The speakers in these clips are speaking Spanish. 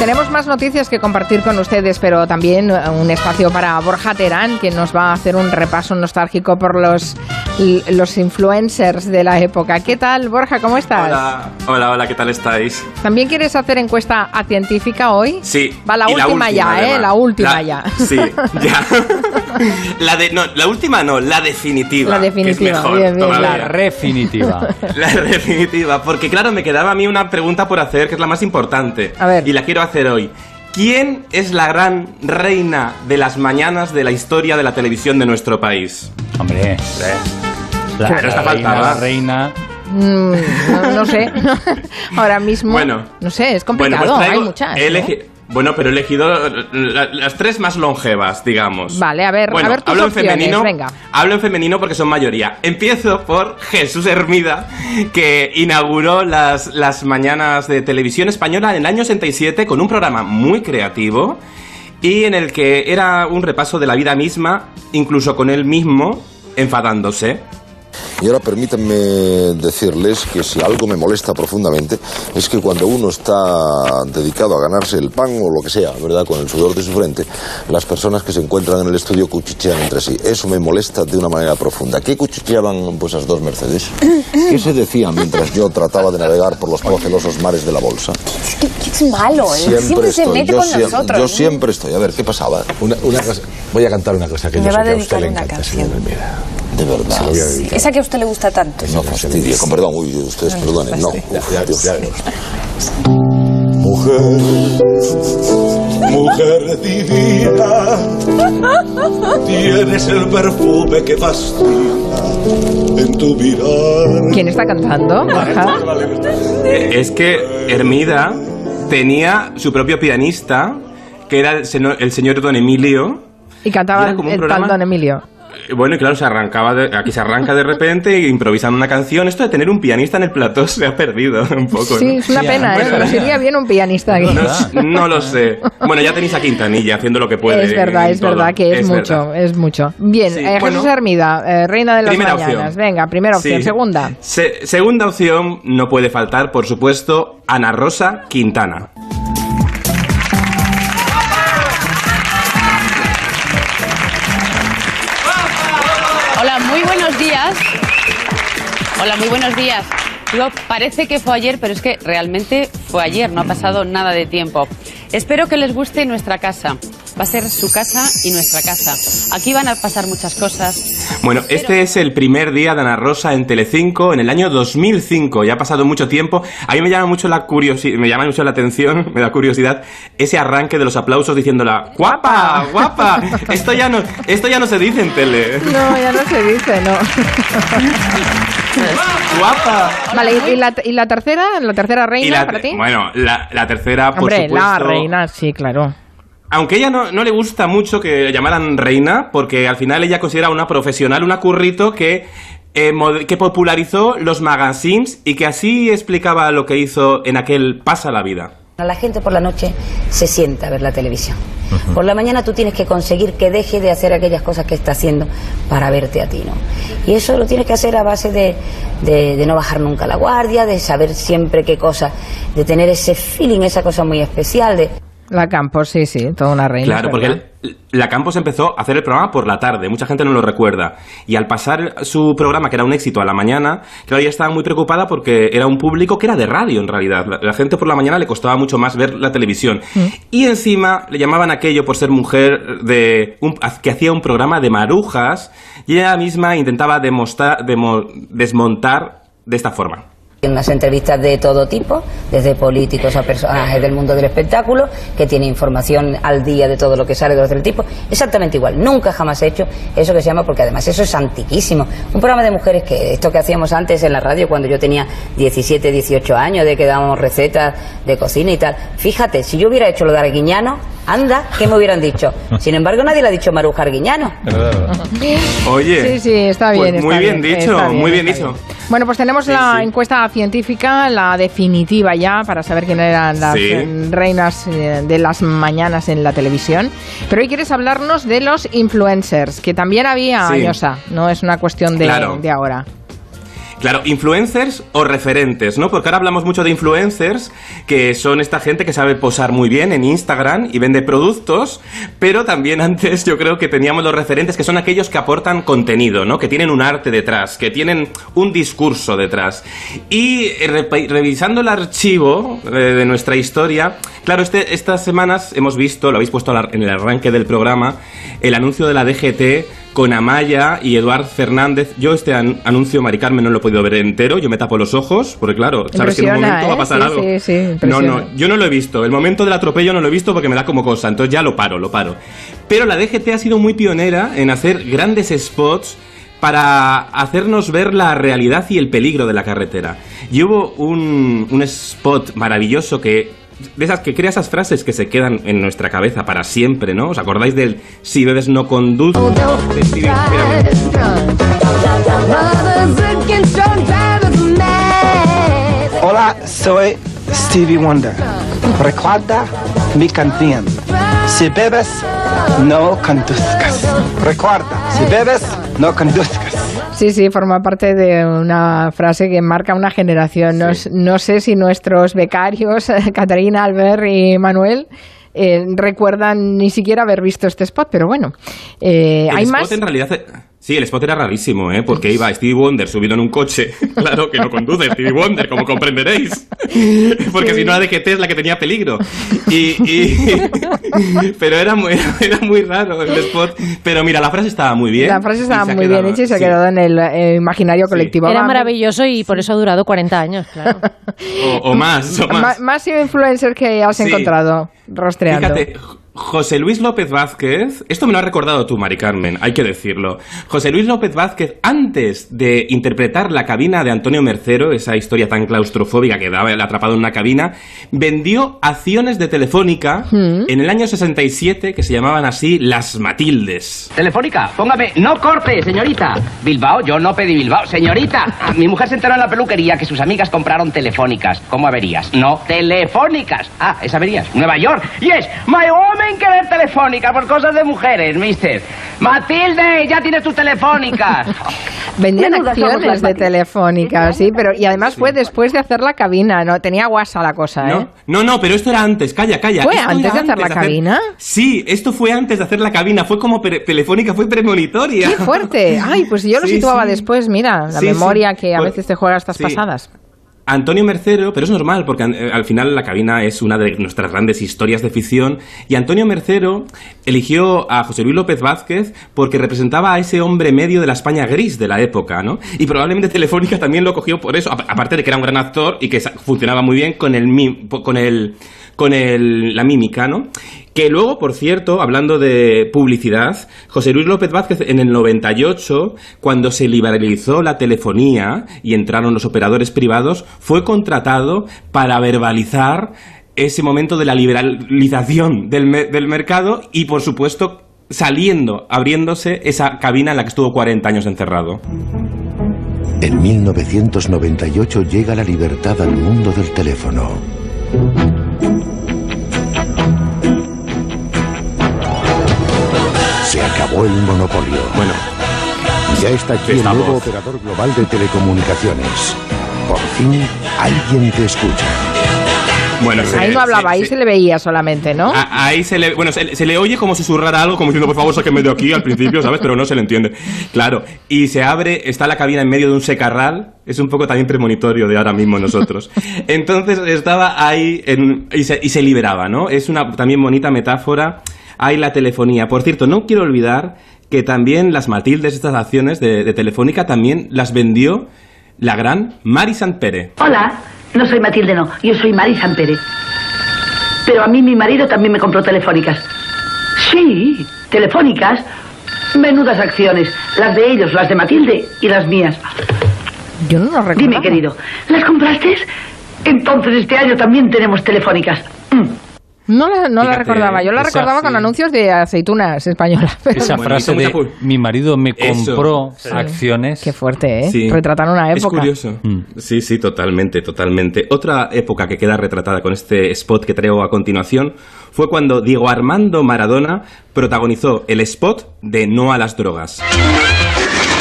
Tenemos más noticias que compartir con ustedes, pero también un espacio para Borja Terán, que nos va a hacer un repaso nostálgico por los, los influencers de la época. ¿Qué tal, Borja? ¿Cómo estás? Hola, hola, hola, ¿qué tal estáis? ¿También quieres hacer encuesta a científica hoy? Sí. Va la, última, ya, ¿eh? La última ya. Sí, ya. la, de, no, la última no, la definitiva. La definitiva, bien, bien. La definitiva. la definitiva, porque claro, me quedaba a mí una pregunta por hacer, que es la más importante. A ver. Y la quiero hacer hacer hoy. ¿Quién es la gran reina de las mañanas de la historia de la televisión de nuestro país? Hombre, la, la, la, reina, la reina Mm, no, no, sé. Ahora mismo. Bueno. No sé, es complicado. Bueno, pues traigo, Hay muchas. he ¿eh? Bueno, pero he elegido la- las tres más longevas, digamos. Vale, a ver, Bueno, a ver tus hablo en femenino. venga. Hablo en femenino porque son mayoría. Empiezo por Jesús Hermida, que inauguró las, las mañanas de televisión española en el año 67 con un programa muy creativo y en el que era un repaso de la vida misma, incluso con él mismo enfadándose. Y ahora permítanme decirles que si algo me molesta profundamente es que cuando uno está dedicado a ganarse el pan o lo que sea, ¿verdad?, con el sudor de su frente, las personas que se encuentran en el estudio cuchichean entre sí. Eso me molesta de una manera profunda. ¿Qué cuchicheaban pues esas dos Mercedes? ¿Qué se decían mientras yo trataba de navegar por los procelosos mares de la bolsa? Qué, qué malo, ¿eh? Siempre, se mete yo con siempre, nosotros. Yo siempre estoy. A ver, ¿qué pasaba? Una, una cosa, voy a cantar una cosa que Me yo sé a que a usted dedicar le una encanta, canción. señor. De verdad. Se lo voy a dedicar. Esa que a usted le gusta tanto. No fastidie, con perdón. Uy, ustedes perdonen. No. Ya, ya, Dios. ya verá usted. Mujer, mujer divina, tienes el perfume que fascina en tu mirar. ¿Quién está cantando? Es que Hermida tenía su propio pianista, que era el, el señor Don Emilio. Y cantaba Era como un el tal programa- Don Emilio. Bueno, y claro, se arrancaba de- aquí se arranca de repente e improvisando una canción. Esto de tener un pianista en el plató se ha perdido un poco. Sí, ¿no? es una Sí, pena, ¿eh? bueno, Pero sería bien un pianista aquí. No, lo sé. Bueno, ya tenéis a Quintanilla haciendo lo que puede. Es verdad, es todo. verdad que es, mucho, verdad. es mucho. Bien, Sí, eh, Jesús. Hermida, eh, reina de las mañanas. opción. Venga, primera opción. Sí. Segunda. Se- segunda opción, no puede faltar, por supuesto, Ana Rosa Quintana. Muy buenos días. Hola, muy buenos días. Digo, parece que fue ayer, pero es que realmente fue ayer, no ha pasado nada de tiempo. Espero que les guste nuestra casa. Va a ser su casa y nuestra casa. Aquí van a pasar muchas cosas. Bueno, este es el primer día de Ana Rosa en Telecinco en el año 2005. Ya ha pasado mucho tiempo. A mí me llama mucho la curiosidad, me llama mucho la atención, me da curiosidad ese arranque de los aplausos diciéndola guapa, guapa. Esto ya no, esto ya no se dice en tele. No, ya no se dice, no. Guapa. Vale, ¿y, y la, y la tercera? ¿La tercera reina la, para ti? bueno, la, la tercera, por Hombre, supuesto. la reina, sí, claro. Aunque ella no, no le gusta mucho que le llamaran reina, porque al final ella considera una profesional, una currito que, eh, que popularizó los magazines y que así explicaba lo que hizo en aquel Pasa la vida. La gente por la noche se sienta a ver la televisión. Por la mañana tú tienes que conseguir que deje de hacer aquellas cosas que está haciendo para verte a ti, ¿no? Y eso lo tienes que hacer a base de, de- de no bajar nunca la guardia, de saber siempre qué cosa, de tener ese feeling, esa cosa muy especial, de... La Campos, sí, sí, toda una reina. Claro, porque el- la Campos empezó a hacer el programa por la tarde, mucha gente no lo recuerda. Y al pasar su programa, que era un éxito, a la mañana, claro, ella estaba muy preocupada porque era un público que era de radio en realidad. La, la gente por la mañana le costaba mucho más ver la televisión. Y encima le llamaban aquello por ser mujer de un- que hacía un programa de marujas y ella misma intentaba demostrar, demo- desmontar de esta forma. Unas entrevistas de todo tipo, desde políticos a personajes del mundo del espectáculo, que tiene información al día de todo lo que sale de otro tipo, exactamente igual. Nunca jamás he hecho eso que se llama, porque además eso es antiquísimo. Un programa de mujeres que esto que hacíamos antes en la radio cuando yo tenía 17, 18 años, de que dábamos recetas de cocina y tal. Fíjate, si yo hubiera hecho lo de Arguiñano, anda, ¿qué me hubieran dicho? Sin embargo, nadie le ha dicho Maruja Arguiñano. Oye, Sí, sí, está bien. pues está muy bien, bien, dicho, está bien, muy bien dicho. Bueno, pues tenemos Sí, la sí. encuesta científica, la definitiva ya, para saber quién eran las Sí. eh, reinas eh, de las mañanas en la televisión. Pero hoy quieres hablarnos de los influencers, que también había Sí. años A, no es una cuestión de, Claro. de ahora. Claro, influencers o referentes, ¿no? Porque ahora hablamos mucho de influencers, que son esta gente que sabe posar muy bien en Instagram y vende productos, pero también antes yo creo que teníamos los referentes que son aquellos que aportan contenido, ¿no? Que tienen un arte detrás, que tienen un discurso detrás. Y eh, revisando el archivo eh, de nuestra historia, claro, este, estas semanas hemos visto, lo habéis puesto en el arranque del programa, el anuncio de la DGT con Amaya y Eduard Fernández. Yo este anuncio, Mari Carmen, no lo he podido ver entero, yo me tapo los ojos, porque claro, sabes que en un momento va a ¿eh? pasar algo. no, no, yo no lo he visto. El momento del atropello no lo he visto porque me da como cosa, entonces ya lo paro, lo paro. Pero la DGT ha sido muy pionera en hacer grandes spots para hacernos ver la realidad y el peligro de la carretera. Y hubo un, un spot maravilloso que de esas que crea esas frases que se quedan en nuestra cabeza para siempre, ¿no? ¿Os acordáis del si bebes no conduces? Hola, soy Stevie Wonder. Recuerda mi canción. Si bebes, no conduzcas. Recuerda, si bebes, no conduzcas. Sí, sí, forma parte de una frase que marca una generación. No, sé si nuestros becarios, Catarina, Albert y Manuel, eh, recuerdan ni siquiera haber visto este spot, pero bueno. Eh, hay más. En realidad Sí, el spot era rarísimo, ¿eh? Porque iba Stevie Wonder subido en un coche. claro, que no conduce Stevie Wonder, como comprenderéis. Porque si no, la DGT es la que tenía peligro. Y, Pero era muy, era muy raro el spot. Pero mira, la frase estaba muy bien. La frase estaba muy bien hecha y se ha quedado en el imaginario colectivo. Era maravilloso y por eso ha durado 40 años, claro. O, más, o más. Más influencers que has encontrado rostreando. Fíjate, José Luis López Vázquez, esto me lo ha recordado tú, Mari Carmen, hay que decirlo. José Luis López Vázquez, antes de interpretar la cabina de Antonio Mercero, esa historia tan claustrofóbica que daba el atrapado en una cabina, vendió acciones de Telefónica mm. en el año 67 que se llamaban así las Matildes. Telefónica, póngame, no corte, señorita. Bilbao, yo no pedí Bilbao, señorita. Mi mujer se enteró en la peluquería que sus amigas compraron telefónicas. ¿Cómo averías? No, telefónicas. Ah, es averías. Nueva York. Yes, my woman que ver telefónica por cosas de mujeres, mister. Matilde, ya tienes tu telefónica. Vendían acciones de telefónica, sí, pero y además fue después de hacer la cabina, no tenía guasa la cosa, ¿eh? No, no, pero esto era antes, calla, calla. ¿Fue antes de hacer la cabina? Sí, esto fue antes de hacer la cabina, fue como telefónica, fue premonitoria. ¡Qué fuerte! Ay, pues yo lo situaba después, mira, la memoria que a pues veces te juega estas pasadas. Antonio Mercero, pero es normal, porque eh, al final la cabina es una de nuestras grandes historias de ficción, y Antonio Mercero eligió a José Luis López Vázquez porque representaba a ese hombre medio de la España gris de la época, ¿no? Y probablemente Telefónica también lo cogió por eso, aparte de que era un gran actor y que funcionaba muy bien con el, con el con el, la mímica, ¿no? Que luego, por cierto, hablando de publicidad, José Luis López Vázquez en el 98, cuando se liberalizó la telefonía y entraron los operadores privados, fue contratado para verbalizar ese momento de la liberalización del, del mercado y, por supuesto, saliendo, abriéndose esa cabina en la que estuvo 40 años encerrado. En 1998 llega la libertad al mundo del teléfono. Acabó el monopolio. Bueno, ya está aquí el nuevo operador global de telecomunicaciones. Por fin, alguien te escucha. Bueno, ahí no hablaba, ahí se le veía solamente, ¿no? ahí se le, bueno, se, le oye como susurrar algo, como diciendo, por favor, sáquenme de aquí al principio, ¿sabes? Pero no se le entiende. Claro. Y se abre, está la cabina en medio de un secarral, es un poco también premonitorio de ahora mismo nosotros. Entonces estaba ahí y, se, liberaba, ¿no? Es una también bonita metáfora. Hay la telefonía. Por cierto, no quiero olvidar que también las Matildes, estas acciones de, de Telefónica, también las vendió la gran Mari Pere. Hola. No soy Matilde, no. Yo soy Mari Pérez. Pero a mí mi marido también me compró telefónicas. Sí, telefónicas. Menudas acciones. Las de ellos, las de Matilde y las mías. Yo no lo recuerdo. Dime, querido, ¿las compraste? Entonces este año también tenemos telefónicas. Mm. No la, no la recordaba, yo la recordaba con anuncios de aceitunas españolas. Esa frase de mi marido me compró acciones. Qué fuerte, ¿eh? Sí. Retratar una época. Es curioso. Mm. Sí, sí, totalmente, totalmente. Otra época que queda retratada con este spot que traigo a continuación fue cuando Diego Armando Maradona protagonizó el spot de No a las drogas.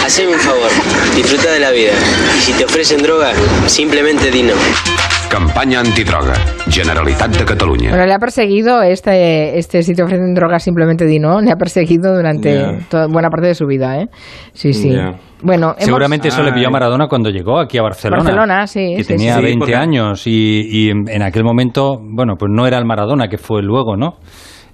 haceme un favor, disfruta de la vida. Y si te ofrecen droga, simplemente di no. Campaña antidroga. Generalitat de Cataluña. Bueno, le ha perseguido este, este si te ofrecen drogas simplemente di no, le ha perseguido durante toda- buena parte de su vida, ¿eh? Sí, sí. Bueno, hemos- Seguramente eso le pilló a. Maradona cuando llegó aquí a Barcelona. Barcelona, sí, Que sí, tenía sí. Sí, 20 porque- años y, y en, en aquel momento, bueno, pues no era el Maradona que fue luego, ¿no?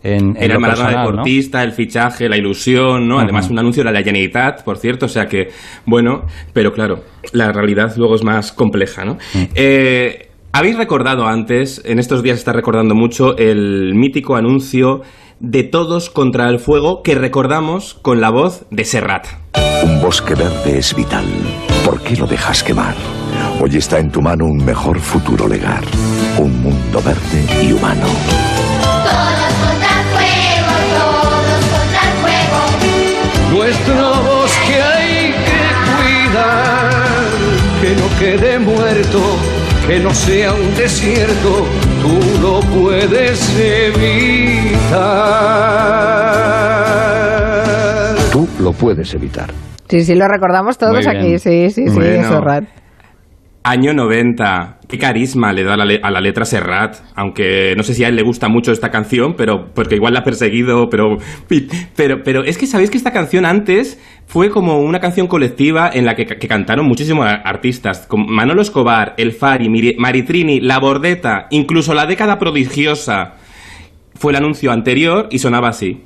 En, en Era el Maradona personal, ¿no? deportista, el fichaje, la ilusión, ¿no? Además, un anuncio de la Generalitat, por cierto, o sea que, bueno, pero claro, la realidad luego es más compleja, ¿no? Mm. Eh, Habéis recordado antes, en estos días está recordando mucho, el mítico anuncio de Todos contra el Fuego que recordamos con la voz de Serrat. Un bosque verde es vital. ¿Por qué lo dejas quemar? Hoy está en tu mano un mejor futuro legar. Un mundo verde y humano. Nuestro bosque hay que cuidar, que no quede muerto, que no sea un desierto, tú lo puedes evitar. Tú lo puedes evitar. Sí, sí, lo recordamos todos aquí, sí, sí, sí, Bueno. Serrat. Año 90. Qué carisma le da a la, le- a la letra Serrat. Aunque no sé si a él le gusta mucho esta canción, pero porque igual la ha perseguido, pero, pero, pero es que sabéis que esta canción antes fue como una canción colectiva en la que, cantaron muchísimos artistas, como Manolo Escobar, El Fari, Maritrini, La Bordeta, incluso La Década Prodigiosa. Fue el anuncio anterior y sonaba así.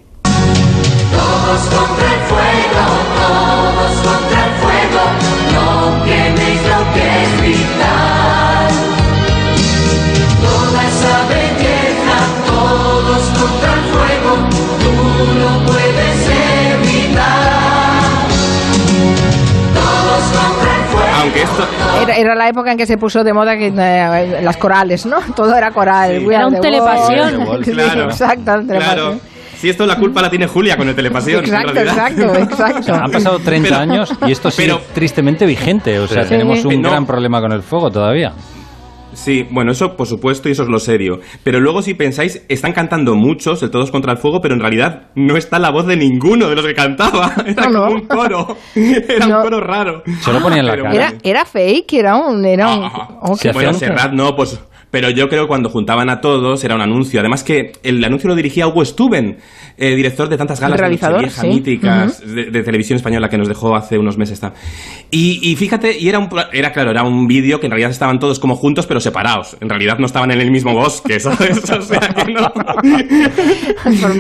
Era, la época en que se puso de moda que, eh, las corales, ¿no? Todo era coral. Sí. Era un the telepasión. Claro. exacto, un telepasión. Claro. Si esto la culpa la tiene Julia con el telepasión. en Exacto, exacto. Han pasado 30 Pero- años y esto sigue pero- tristemente vigente. O sea, Sí. tenemos un No. gran problema con el fuego todavía. Sí, bueno, eso por supuesto y eso es lo serio. Pero luego si pensáis, están cantando muchos, el Todos contra el Fuego, pero en realidad no está la voz de ninguno de los que cantaba. Era No, no. como un coro. Era No. un coro raro. Solo ponían la Pero cara. Era, era fake, era un... Era un qué bueno, fuerte. Serrat no, pues... Pero yo creo que cuando juntaban a todos era un anuncio. Además que el anuncio lo dirigía Hugo Stuben, eh, director de tantas galas de Realizador, Nochevieja sí. míticas de, de televisión española que nos dejó hace unos meses. Y, y fíjate, y era, un, era claro, era un vídeo que en realidad estaban todos como juntos pero separados. En realidad no estaban en el mismo bosque, ¿sabes? O sea que no.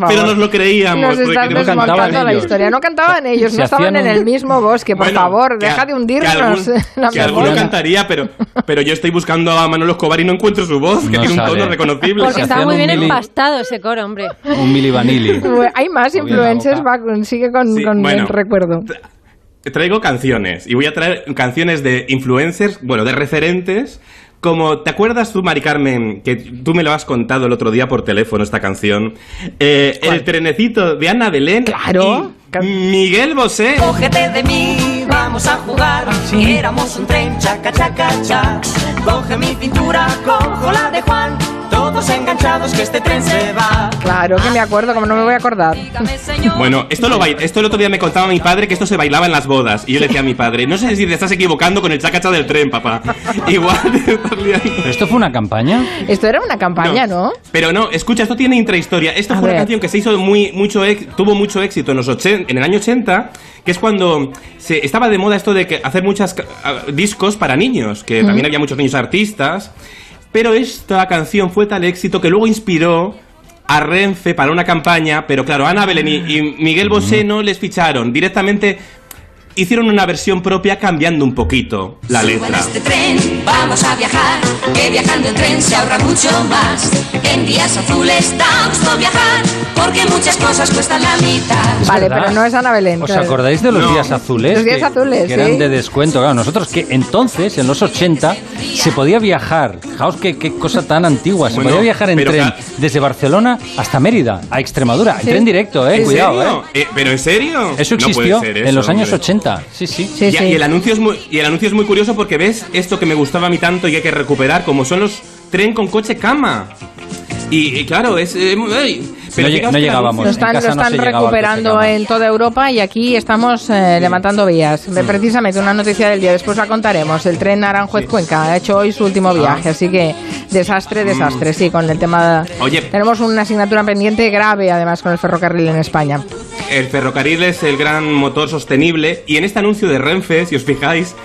Pero nos lo creíamos. Nos porque estás no cantaban la ellos. historia. No cantaban ellos, Se no estaban hacían en un- el mismo bosque. Por Bueno, favor, deja a- de hundirnos Que, algún- la que alguno cantaría, pero, pero yo estoy buscando a Manolo Escobar y no encuentro su voz, que No tiene un sale. tono reconocible. Porque está muy bien mili- empastado ese coro, hombre. Un mili vanilli. Bueno, Hay más influencers, va, sigue con, Sí, con bueno. el recuerdo. Traigo canciones y voy a traer canciones de influencers, bueno, de referentes. Como, ¿te acuerdas tú, Mari Carmen, que tú me lo has contado el otro día por teléfono, esta canción? Eh, el trenecito de Ana Belén Claro. Miguel Bosé. Cógete de mí, vamos a jugar. Éramos un tren, chaca, chaca, cha. Coge mi cintura, cojo la de Juan. Todos enganchados que este tren se va. Claro que me acuerdo, como no me voy a acordar. Bueno, esto, lo esto el otro día me contaba mi padre que esto se bailaba en las bodas. Y yo le decía a mi padre, no sé si te estás equivocando con el chacacha del tren, papá. Igual te estás liando. ¿Pero esto fue una campaña? Esto era una campaña, ¿no? Pero no, escucha, esto tiene intrahistoria. Esto A fue ver. una canción que se hizo muy, mucho, tuvo mucho éxito en los en el año 80, que es cuando se estaba de moda esto de que hacer muchos discos para niños, que también había muchos niños artistas. Pero esta canción fue tal éxito que luego inspiró a Renfe para una campaña, pero claro, Ana Belén y, y Miguel Bosé no les ficharon. Directamente hicieron una versión propia cambiando un poquito la letra. este tren, vamos a viajar, que viajando en tren se ahorra mucho más. En días azules da gusto viajar, porque muchas cosas cuestan la mitad. Vale, verdad. pero no es Ana Belén. ¿Os claro. acordáis de los No. días azules? Los días que, azules, que eran sí. de descuento. Claro, nosotros que entonces, en los 80, se podía viajar. Fijaos qué, qué cosa tan antigua. Se Bueno, podía viajar en tren desde Barcelona hasta Mérida, a Extremadura. En Sí. tren directo, eh. ¿En Cuidado, serio? eh. Eh, ¿Pero en serio? Eso No puede existió en los años hombre. 80. Sí, sí. Sí, y, sí. y el anuncio es muy, y el anuncio es muy curioso porque ves esto que me gustaba a mí tanto y hay que recuperar, como son los tren con coche cama. Y, y claro, es... eh, pero No no que llegábamos. Lo están, en casa lo no están se llegaba al recuperando en toda Europa y aquí estamos eh, levantando vías. Precisamente una noticia del día, después la contaremos. El tren Aranjuez-Cuenca ha hecho hoy su último viaje, así que desastre, desastre, sí, con el tema... Oye. Tenemos una asignatura pendiente grave, además, con el ferrocarril en España. El ferrocarril es el gran motor sostenible y en este anuncio de Renfe, si os fijáis,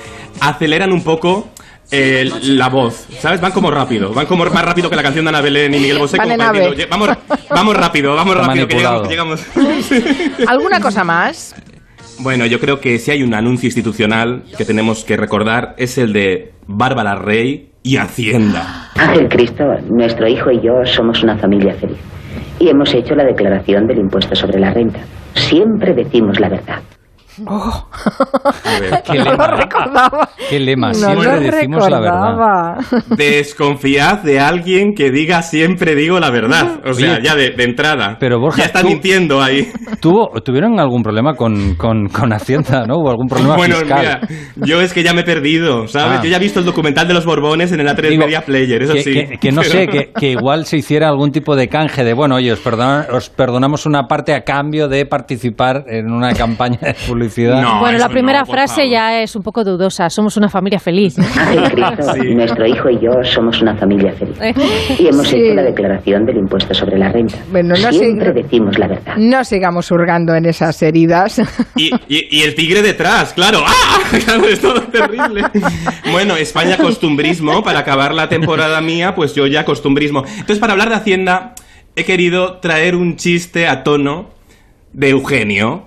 aceleran un poco eh, la voz, ¿sabes? Van como rápido, van como más rápido que la canción de Ana Belén y Miguel Bosé. Van como en para ave. diciendo, "Oye, vamos, vamos rápido, vamos Está rápido, que llegamos, que llegamos. ¿Alguna cosa más? Bueno, yo creo que si hay un anuncio institucional que tenemos que recordar es el de Bárbara Rey y Hacienda. Ángel Cristo, nuestro hijo y yo somos una familia feliz. Y hemos hecho la declaración del impuesto sobre la renta. Siempre decimos la verdad. Oh. Qué no lema. lo recordaba. Qué lema, No siempre lo decimos la verdad. recordaba. Desconfiad de alguien que diga siempre digo la verdad. O sea, Oye, ya de, de entrada. Pero Borja, ya está tú- mintiendo ahí. ¿Tuvo, ¿Tuvieron algún problema con, con, con Hacienda, no? ¿O algún problema Bueno, fiscal? mira, yo es que ya me he perdido, ¿sabes? Ah. Yo ya he visto el documental de los Borbones en el A3 Digo, Media Player, eso que, sí. que- que no Pero- sé, que, que igual se hiciera algún tipo de canje de, bueno, oye, os, perdona- os perdonamos una parte a cambio de participar en una campaña de publicidad. Bueno, la primera frase ya es un poco dudosa. Somos una familia feliz. Cristo, nuestro hijo y yo somos una familia feliz. Y hemos Sí. hecho la declaración del impuesto sobre la renta. Bueno, no Siempre decimos la verdad. No sigamos hurgando en esas heridas. Y, y- y el tigre detrás, claro. ¡Ah! Claro, es todo terrible. Bueno, España costumbrismo. Para acabar la temporada mía, pues yo ya costumbrismo. Entonces, para hablar de Hacienda, he querido traer un chiste a tono de Eugenio.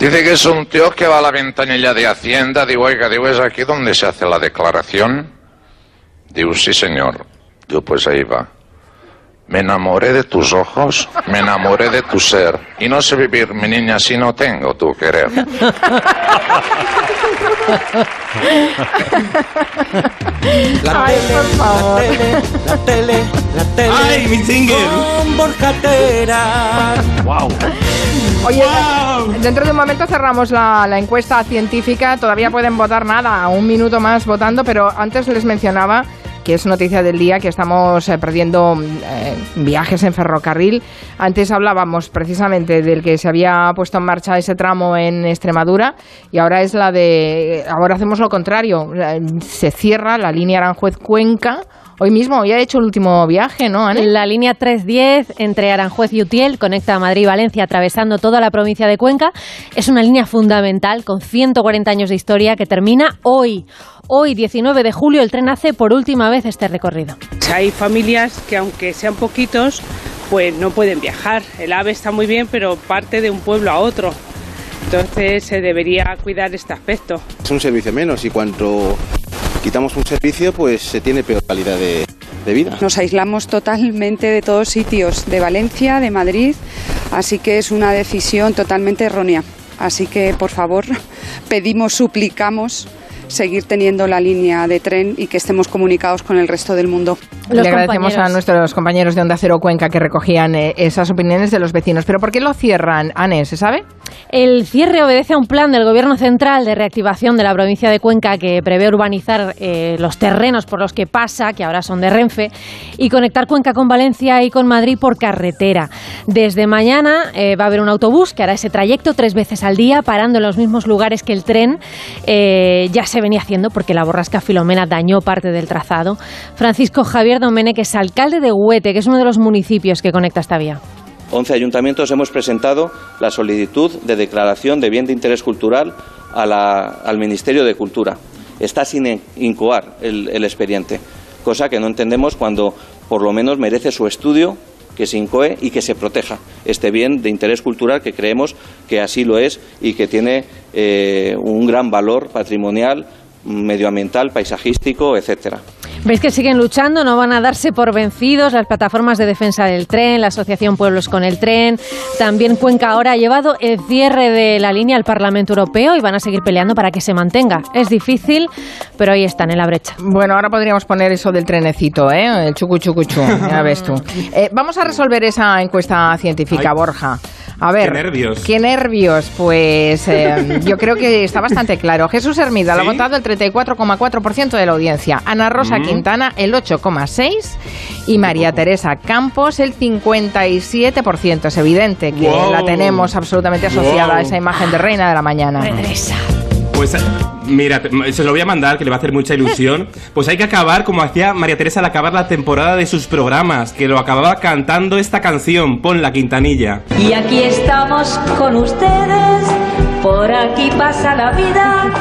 Dice que es un tío que va a la ventanilla de Hacienda. Digo, oiga, digo, ¿es aquí donde se hace la declaración? Digo, sí, señor. Digo, pues ahí va. Me enamoré de tus ojos, me enamoré de tu ser. Y no sé vivir, mi niña, si no tengo tu querer. La Ay, tele, por favor. la tele, la tele, la tele. ¡Ay, mi single! Con Borja. ¡Wow! Oye, dentro de un momento cerramos la, la encuesta científica. Todavía pueden votar nada, un minuto más votando, pero antes les mencionaba que es noticia del día que estamos eh, perdiendo eh, viajes en ferrocarril. Antes hablábamos precisamente del que se había puesto en marcha ese tramo en Extremadura y ahora es la de ahora hacemos lo contrario, Eh, se cierra la línea Aranjuez-Cuenca. Hoy mismo había hecho el último viaje, ¿no, Ane? La línea 310 entre Aranjuez y Utiel conecta Madrid y Valencia atravesando toda la provincia de Cuenca. Es una línea fundamental con 140 años de historia que termina hoy. Hoy, 19 de julio, el tren hace por última vez este recorrido. Hay familias que aunque sean poquitos, pues no pueden viajar. El AVE está muy bien, pero parte de un pueblo a otro. Entonces se debería cuidar este aspecto. Es un servicio menos y cuanto quitamos un servicio, pues se tiene peor calidad de, de vida. Nos aislamos totalmente de todos sitios, de Valencia, de Madrid, así que es una decisión totalmente errónea. Así que, por favor, pedimos, suplicamos seguir teniendo la línea de tren y que estemos comunicados con el resto del mundo. Le agradecemos a nuestros compañeros de Onda Cero Cuenca que recogían eh, esas opiniones de los vecinos. ¿Pero por qué lo cierran, Ane? ¿Se sabe? El cierre obedece a un plan del Gobierno Central de reactivación de la provincia de Cuenca que prevé urbanizar eh, los terrenos por los que pasa, que ahora son de Renfe, y conectar Cuenca con Valencia y con Madrid por carretera. Desde mañana eh, va a haber un autobús que hará ese trayecto tres veces al día, parando en los mismos lugares que el tren eh, ya se venía haciendo porque la borrasca Filomena dañó parte del trazado. Francisco Javier Domenech es alcalde de Huete, que es uno de los municipios que conecta esta vía. 11 ayuntamientos hemos presentado la solicitud de declaración de bien de interés cultural al Ministerio de Cultura. Está sin in- incoar el, el expediente, cosa que no entendemos cuando por lo menos merece su estudio, que se incoe y que se proteja este bien de interés cultural que creemos que así lo es y que tiene eh, un gran valor patrimonial, medioambiental, paisajístico, etcétera. ¿Veis que siguen luchando? No van a darse por vencidos las plataformas de defensa del tren, la Asociación Pueblos con el Tren. También Cuenca ahora ha llevado el cierre de la línea al Parlamento Europeo y van a seguir peleando para que se mantenga. Es difícil, pero ahí están en la brecha. Bueno, ahora podríamos poner eso del trenecito, ¿eh? El chucu chucu chu, ya ves tú. Eh, vamos a resolver esa encuesta científica, Borja. A ver, Qué nervios. Qué nervios. Pues eh, yo creo que está bastante claro. Jesús Hermida lo ha ¿Sí? votado el 34,4% de la audiencia. Ana Rosa Mm. Quintana el 8,6% y María Teresa Campos el 57%. Es evidente que Wow. la tenemos absolutamente asociada Wow. a esa imagen de reina de la mañana. Pues mira, se lo voy a mandar, que le va a hacer mucha ilusión. Pues hay que acabar como hacía María Teresa al acabar la temporada de sus programas, que lo acababa cantando esta canción, Pon la Quintanilla. Y aquí estamos con ustedes, por aquí pasa la vida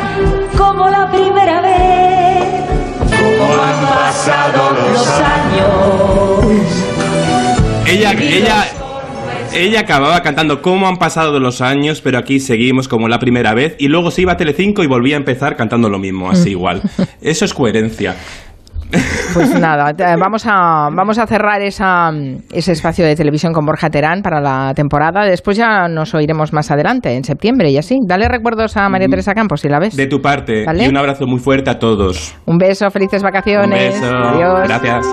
como la primera vez. Como han pasado los años. Ella, ella, ella acababa cantando cómo han pasado los años, pero aquí seguimos como la primera vez. Y luego se iba a Telecinco y volvía a empezar cantando lo mismo, así igual. Eso es coherencia. Pues nada, te- vamos a, vamos a cerrar esa, ese espacio de televisión con Borja Terán para la temporada. Después ya nos oiremos más adelante, en septiembre y así. Dale recuerdos a María Teresa Campos si la ves. De tu parte. ¿Vale? Y un abrazo muy fuerte a todos. Un beso, felices vacaciones. Un beso. Adiós. Gracias.